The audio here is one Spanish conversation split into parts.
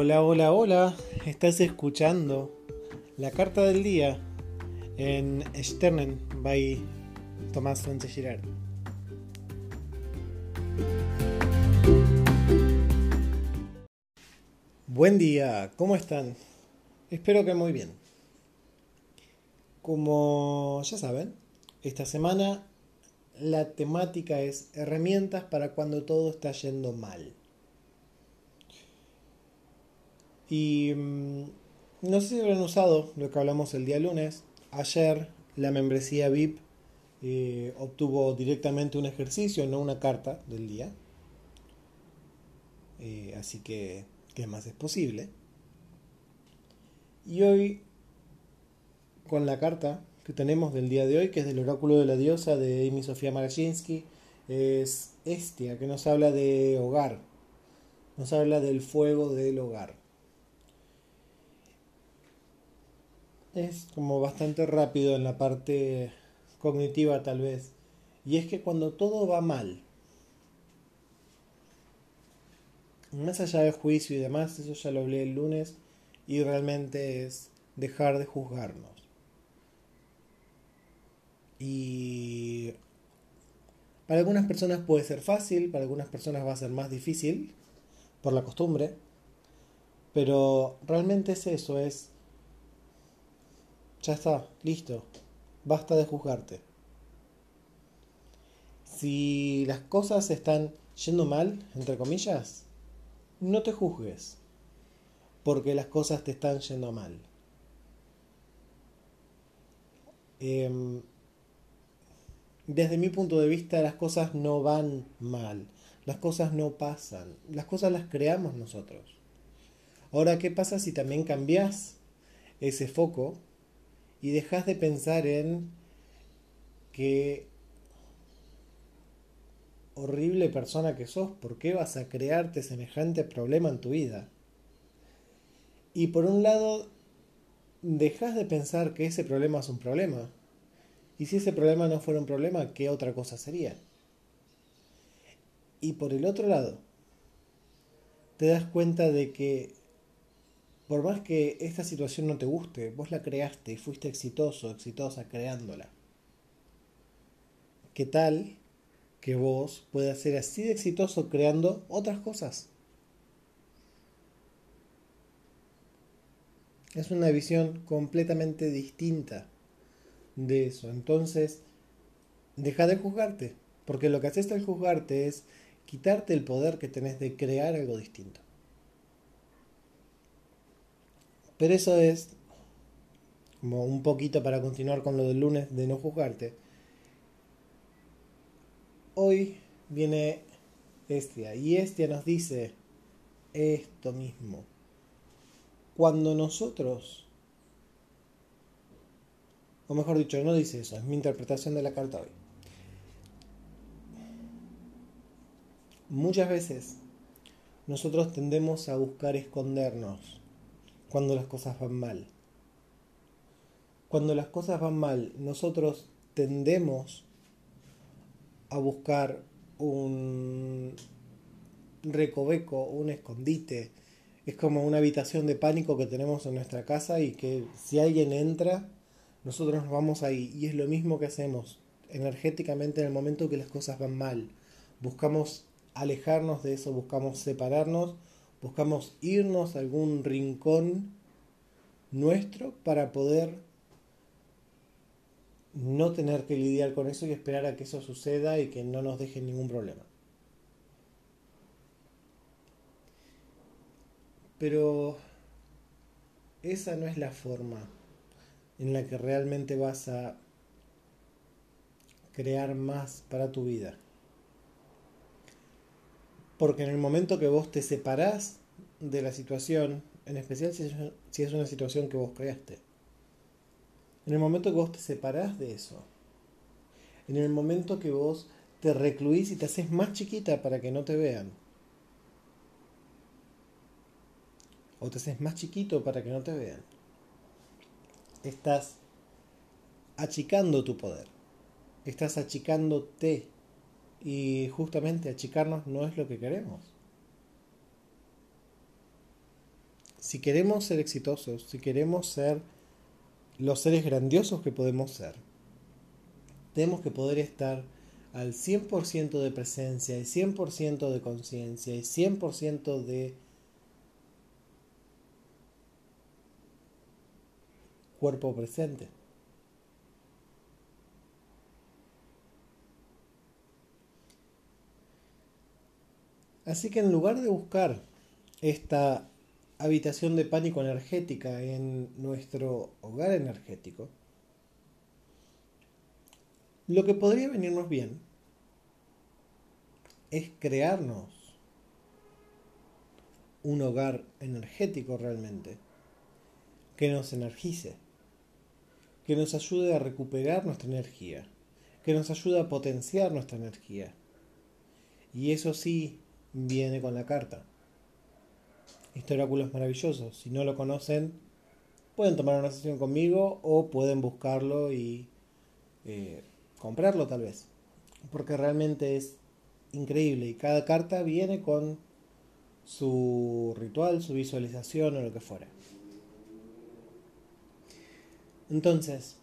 Hola, hola, hola. Estás escuchando la carta del día en Sternen by Tomás Sánchez Girard. Buen día, ¿cómo están? Espero que muy bien. Como ya saben, esta semana la temática es herramientas para cuando todo está yendo mal. Y mm, no sé si habrán usado lo que hablamos el día lunes. Ayer la membresía VIP eh, obtuvo directamente un ejercicio, no una carta del día. Eh, así que, ¿qué más es posible? Y hoy, con la carta que tenemos del día de hoy, que es del oráculo de la diosa de Amy Sofía Marajinsky, es Estia, que nos habla de hogar, nos habla del fuego del hogar. Es como bastante rápido en la parte cognitiva tal vez. Y es que cuando todo va mal, más allá del juicio y demás, eso ya lo hablé el lunes, y realmente es dejar de juzgarnos. Y para algunas personas puede ser fácil, para algunas personas va a ser más difícil, por la costumbre, pero realmente es eso, es ya está, listo. Basta de juzgarte. Si las cosas están yendo mal, entre comillas, no te juzgues. Porque las cosas te están yendo mal. Em, desde mi punto de vista, las cosas no van mal. Las cosas no pasan. Las cosas las creamos nosotros. Ahora, ¿qué pasa si también cambias ese foco y dejas de pensar en qué horrible persona que sos, ¿por qué vas a crearte semejante problema en tu vida? Y por un lado, dejas de pensar que ese problema es un problema. Y si ese problema no fuera un problema, ¿qué otra cosa sería? Y por el otro lado, te das cuenta de que por más que esta situación no te guste, vos la creaste y fuiste exitoso, exitosa creándola. ¿Qué tal que vos puedas ser así de exitoso creando otras cosas? Es una visión completamente distinta de eso. Entonces, deja de juzgarte, porque lo que haces al juzgarte es quitarte el poder que tenés de crear algo distinto. Pero eso es como un poquito para continuar con lo del lunes de no juzgarte. Hoy viene Estia y Estia nos dice esto mismo. Cuando nosotros, o mejor dicho, no dice eso, es mi interpretación de la carta hoy. Muchas veces nosotros tendemos a buscar escondernos cuando las cosas van mal. Cuando las cosas van mal, nosotros tendemos a buscar un recoveco, un escondite. Es como una habitación de pánico que tenemos en nuestra casa y que si alguien entra, nosotros nos vamos ahí. Y es lo mismo que hacemos energéticamente en el momento que las cosas van mal. Buscamos alejarnos de eso, buscamos separarnos buscamos irnos a algún rincón nuestro para poder no tener que lidiar con eso y esperar a que eso suceda y que no nos deje ningún problema. Pero esa no es la forma en la que realmente vas a crear más para tu vida. Porque en el momento que vos te separás de la situación, en especial si es, una situación que vos creaste, en el momento que vos te separás de eso, en el momento que vos te recluís y te haces más chiquita para que no te vean, o te haces más chiquito para que no te vean, estás achicando tu poder, estás achicándote y justamente achicarnos no es lo que queremos. si queremos ser exitosos, si queremos ser los seres grandiosos que podemos ser, tenemos que poder estar al 100% de presencia y 100% de conciencia y 100% de cuerpo presente. Así que en lugar de buscar esta habitación de pánico energética en nuestro hogar energético, lo que podría venirnos bien es crearnos un hogar energético realmente, que nos energice, que nos ayude a recuperar nuestra energía, que nos ayude a potenciar nuestra energía. Y eso sí, viene con la carta. Este oráculo es maravilloso. Si no lo conocen, pueden tomar una sesión conmigo o pueden buscarlo y eh, comprarlo tal vez. Porque realmente es increíble y cada carta viene con su ritual, su visualización o lo que fuera. Entonces,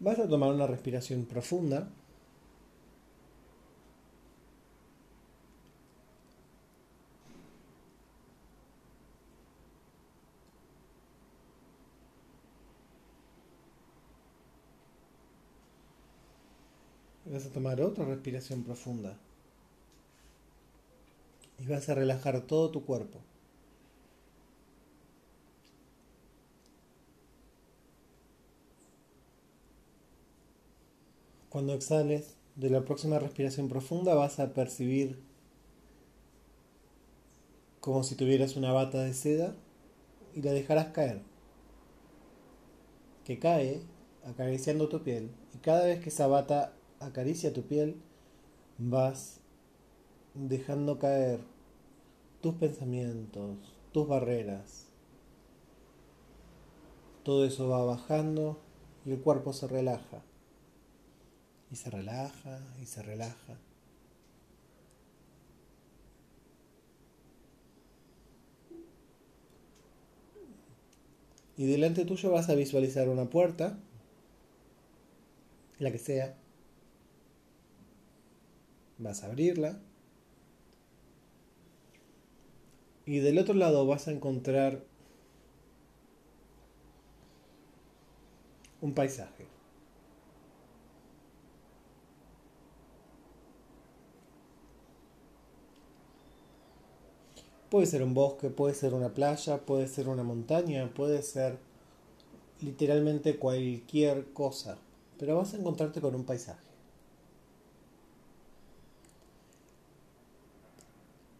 vas a tomar una respiración profunda. Vas a tomar otra respiración profunda. Y vas a relajar todo tu cuerpo. Cuando exhales de la próxima respiración profunda vas a percibir como si tuvieras una bata de seda y la dejarás caer. Que cae acariciando tu piel y cada vez que esa bata acaricia tu piel, vas dejando caer tus pensamientos, tus barreras. Todo eso va bajando y el cuerpo se relaja. Y se relaja y se relaja. Y delante tuyo vas a visualizar una puerta, la que sea, vas a abrirla y del otro lado vas a encontrar un paisaje. Puede ser un bosque, puede ser una playa, puede ser una montaña, puede ser literalmente cualquier cosa, pero vas a encontrarte con un paisaje.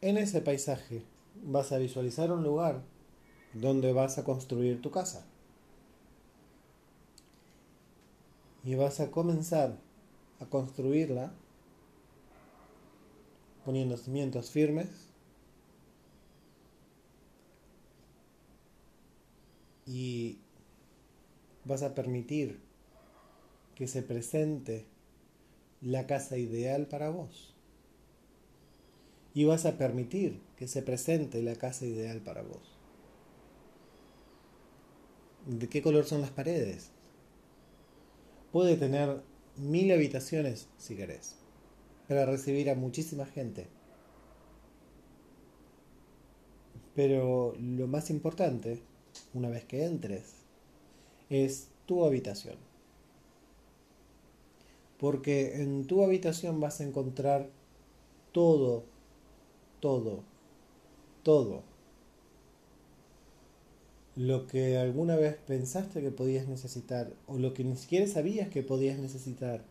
En ese paisaje vas a visualizar un lugar donde vas a construir tu casa. Y vas a comenzar a construirla poniendo cimientos firmes y vas a permitir que se presente la casa ideal para vos y vas a permitir que se presente la casa ideal para vos. ¿De qué color son las paredes? Puede tener mil habitaciones si querés, para recibir a muchísima gente. Pero lo más importante, una vez que entres, es tu habitación. Porque en tu habitación vas a encontrar todo todo, todo lo que alguna vez pensaste que podías necesitar o lo que ni siquiera sabías que podías necesitar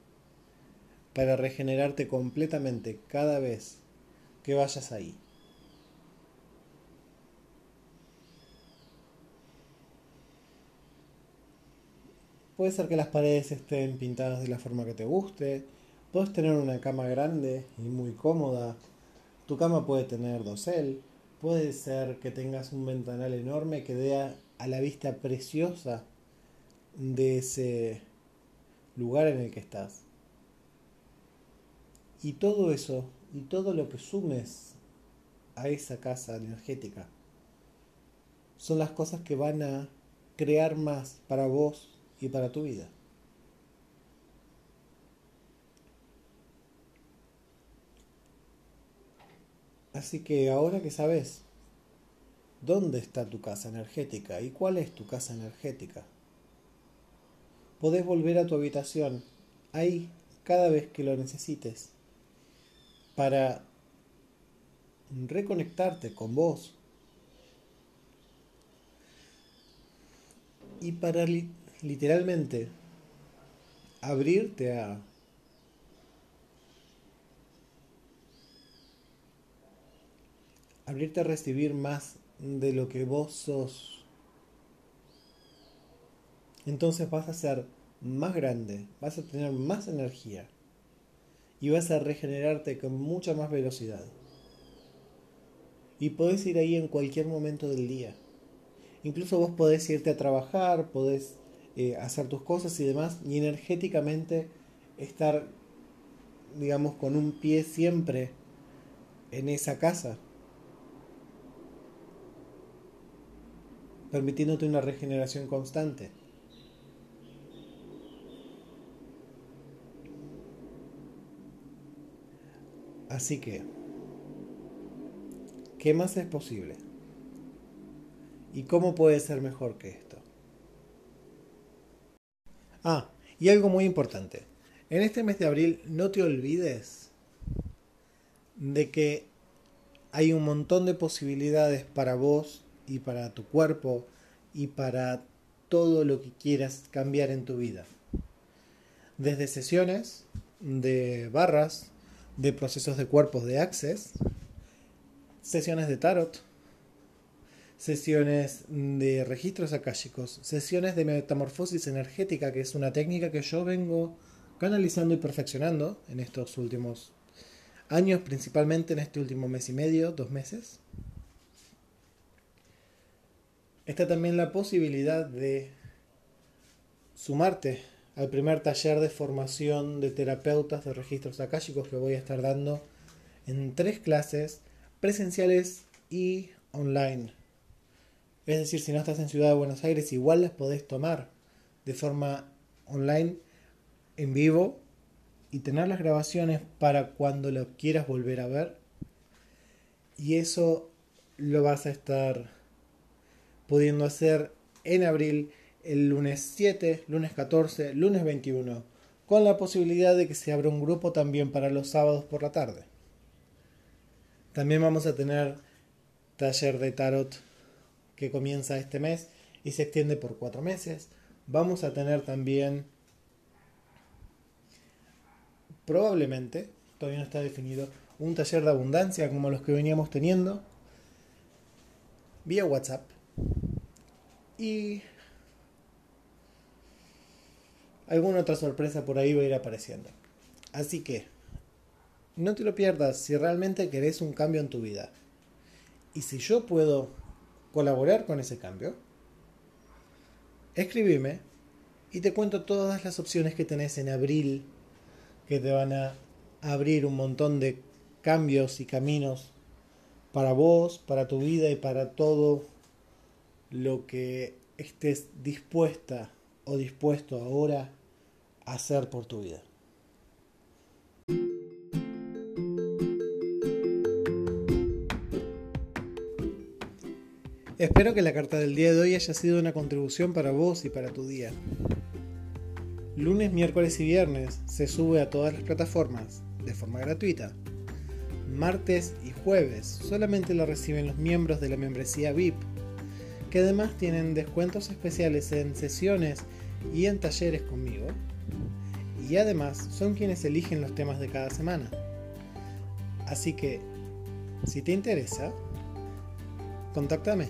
para regenerarte completamente cada vez que vayas ahí. Puede ser que las paredes estén pintadas de la forma que te guste, puedes tener una cama grande y muy cómoda tu cama puede tener dosel, puede ser que tengas un ventanal enorme que dé a, la vista preciosa de ese lugar en el que estás. Y todo eso y todo lo que sumes a esa casa energética son las cosas que van a crear más para vos y para tu vida. Así que ahora que sabes dónde está tu casa energética y cuál es tu casa energética, podés volver a tu habitación ahí cada vez que lo necesites para reconectarte con vos y para literalmente abrirte a abrirte a recibir más de lo que vos sos. Entonces vas a ser más grande, vas a tener más energía y vas a regenerarte con mucha más velocidad. Y podés ir ahí en cualquier momento del día. Incluso vos podés irte a trabajar, podés eh, hacer tus cosas y demás, y energéticamente estar, digamos, con un pie siempre en esa casa. Permitiéndote una regeneración constante. Así que, ¿qué más es posible? ¿Y cómo puede ser mejor que esto? Ah, y algo muy importante. En este mes de abril no te olvides de que hay un montón de posibilidades para vos y para tu cuerpo y para todo lo que quieras cambiar en tu vida. Desde sesiones de barras, de procesos de cuerpos de Access, sesiones de tarot, sesiones de registros akáshicos, sesiones de metamorfosis energética, que es una técnica que yo vengo canalizando y perfeccionando en estos últimos años, principalmente en este último mes y medio, dos meses. Está también la posibilidad de sumarte al primer taller de formación de terapeutas de registros akáshicos que voy a estar dando en tres clases presenciales y online. Es decir, si no estás en Ciudad de Buenos Aires, igual las podés tomar de forma online, en vivo, y tener las grabaciones para cuando lo quieras volver a ver. Y eso lo vas a estar pudiendo hacer en abril el lunes 7, lunes 14, lunes 21, con la posibilidad de que se abra un grupo también para los sábados por la tarde. También vamos a tener taller de tarot que comienza este mes y se extiende por cuatro meses. Vamos a tener también, probablemente, todavía no está definido, un taller de abundancia como los que veníamos teniendo vía WhatsApp y alguna otra sorpresa por ahí va a ir apareciendo. Así que, no te lo pierdas si realmente querés un cambio en tu vida. Y si yo puedo colaborar con ese cambio, escribime y te cuento todas las opciones que tenés en abril que te van a abrir un montón de cambios y caminos para vos, para tu vida y para todo lo que estés dispuesta o dispuesto ahora a hacer por tu vida. Espero que la carta del día de hoy haya sido una contribución para vos y para tu día. Lunes, miércoles y viernes se sube a todas las plataformas de forma gratuita. Martes y jueves solamente lo reciben los miembros de la membresía VIP que además tienen descuentos especiales en sesiones y en talleres conmigo. Y además son quienes eligen los temas de cada semana. Así que, si te interesa, contáctame.